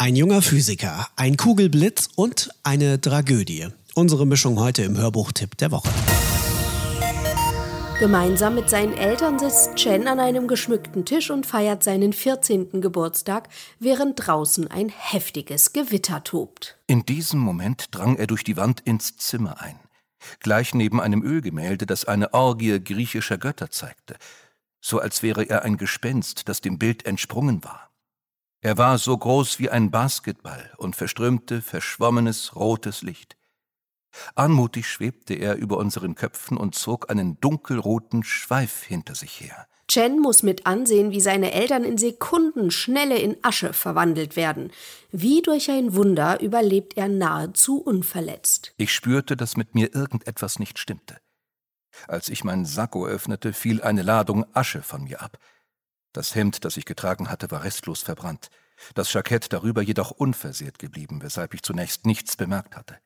Ein junger Physiker, ein Kugelblitz und eine Tragödie. Unsere Mischung heute im Hörbuchtipp der Woche. Gemeinsam mit seinen Eltern sitzt Chen an einem geschmückten Tisch und feiert seinen 14. Geburtstag, während draußen ein heftiges Gewitter tobt. In diesem Moment drang er durch die Wand ins Zimmer ein, gleich neben einem Ölgemälde, das eine Orgie griechischer Götter zeigte, so als wäre er ein Gespenst, das dem Bild entsprungen war. Er war so groß wie ein Basketball und verströmte verschwommenes rotes Licht. Anmutig schwebte er über unseren Köpfen und zog einen dunkelroten Schweif hinter sich her. Chen muss mit ansehen, wie seine Eltern in Sekundenschnelle in Asche verwandelt werden. Wie durch ein Wunder überlebt er nahezu unverletzt. Ich spürte, dass mit mir irgendetwas nicht stimmte. Als ich meinen Sakko öffnete, fiel eine Ladung Asche von mir ab. Das Hemd, das ich getragen hatte, war restlos verbrannt, das Jackett darüber jedoch unversehrt geblieben, weshalb ich zunächst nichts bemerkt hatte.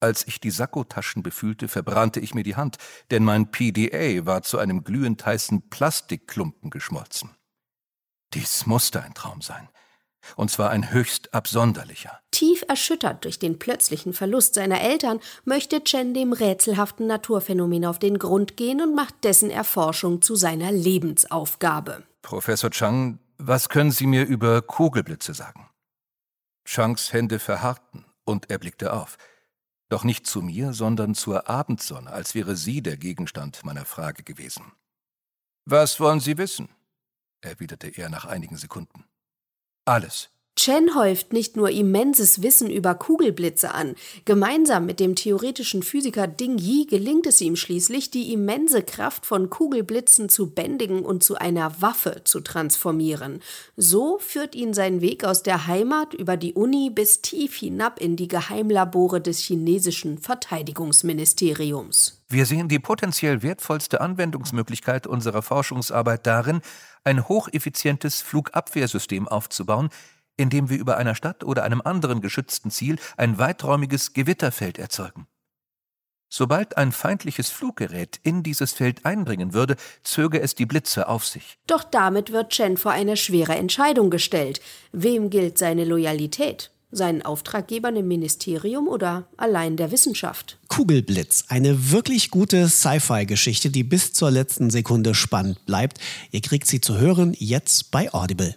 Als ich die Sakkotaschen befühlte, verbrannte ich mir die Hand, denn mein PDA war zu einem glühend heißen Plastikklumpen geschmolzen. Dies musste ein Traum sein. Und zwar ein höchst absonderlicher. Tief erschüttert durch den plötzlichen Verlust seiner Eltern, möchte Chen dem rätselhaften Naturphänomen auf den Grund gehen und macht dessen Erforschung zu seiner Lebensaufgabe. Professor Chang, was können Sie mir über Kugelblitze sagen? Changs Hände verharrten und er blickte auf. Doch nicht zu mir, sondern zur Abendsonne, als wäre sie der Gegenstand meiner Frage gewesen. Was wollen Sie wissen? erwiderte er nach einigen Sekunden. Alles. Chen häuft nicht nur immenses Wissen über Kugelblitze an. Gemeinsam mit dem theoretischen Physiker Ding Yi gelingt es ihm schließlich, die immense Kraft von Kugelblitzen zu bändigen und zu einer Waffe zu transformieren. So führt ihn sein Weg aus der Heimat über die Uni bis tief hinab in die Geheimlabore des chinesischen Verteidigungsministeriums. Wir sehen die potenziell wertvollste Anwendungsmöglichkeit unserer Forschungsarbeit darin, ein hocheffizientes Flugabwehrsystem aufzubauen, indem wir über einer Stadt oder einem anderen geschützten Ziel ein weiträumiges Gewitterfeld erzeugen. Sobald ein feindliches Fluggerät in dieses Feld eindringen würde, zöge es die Blitze auf sich. Doch damit wird Chen vor eine schwere Entscheidung gestellt. Wem gilt seine Loyalität? Seinen Auftraggebern im Ministerium oder allein der Wissenschaft? Kugelblitz, eine wirklich gute Sci-Fi-Geschichte, die bis zur letzten Sekunde spannend bleibt. Ihr kriegt sie zu hören jetzt bei Audible.